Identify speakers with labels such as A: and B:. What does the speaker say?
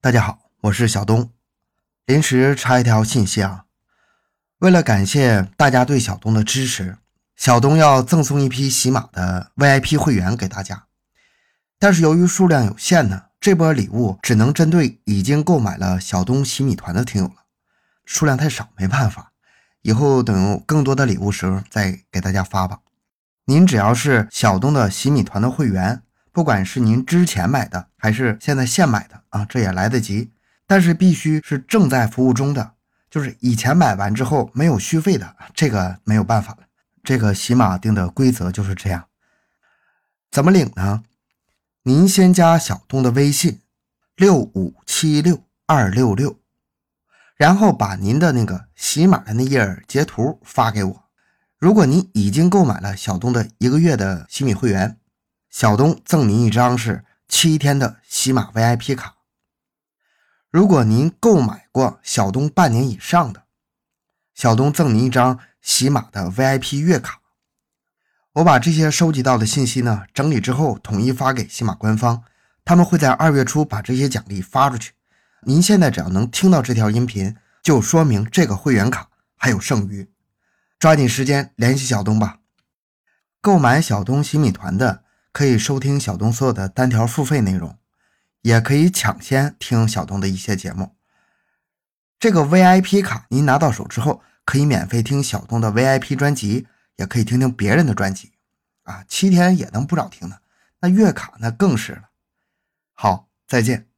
A: 大家好，我是小东。临时插一条信息啊，为了感谢大家对小东的支持，小东要赠送一批喜马的 VIP 会员给大家。但是由于数量有限呢，这波礼物只能针对已经购买了小东洗米团的听友了，数量太少，没办法。以后等有更多的礼物时候再给大家发吧。您只要是小东的洗米团的会员。不管是您之前买的还是现在现买的啊，这也来得及。但是必须是正在服务中的，就是以前买完之后没有续费的，这个没有办法了。这个喜马定的规则就是这样。怎么领呢？您先加小东的微信六五七六二六六，然后把您的那个喜马的那页截图发给我。如果您已经购买了小东的一个月的喜米会员。小东赠您一张是七天的喜马 VIP 卡。如果您购买过小东半年以上的，小东赠您一张喜马的 VIP 月卡。我把这些收集到的信息呢整理之后，统一发给喜马官方，他们会在二月初把这些奖励发出去。您现在只要能听到这条音频，就说明这个会员卡还有剩余，抓紧时间联系小东吧。购买小东洗米团的。可以收听小东所有的单条付费内容，也可以抢先听小东的一些节目。这个 VIP 卡您拿到手之后，可以免费听小东的 VIP 专辑，也可以听听别人的专辑，啊，七天也能不少听的。那月卡那更是了。好，再见。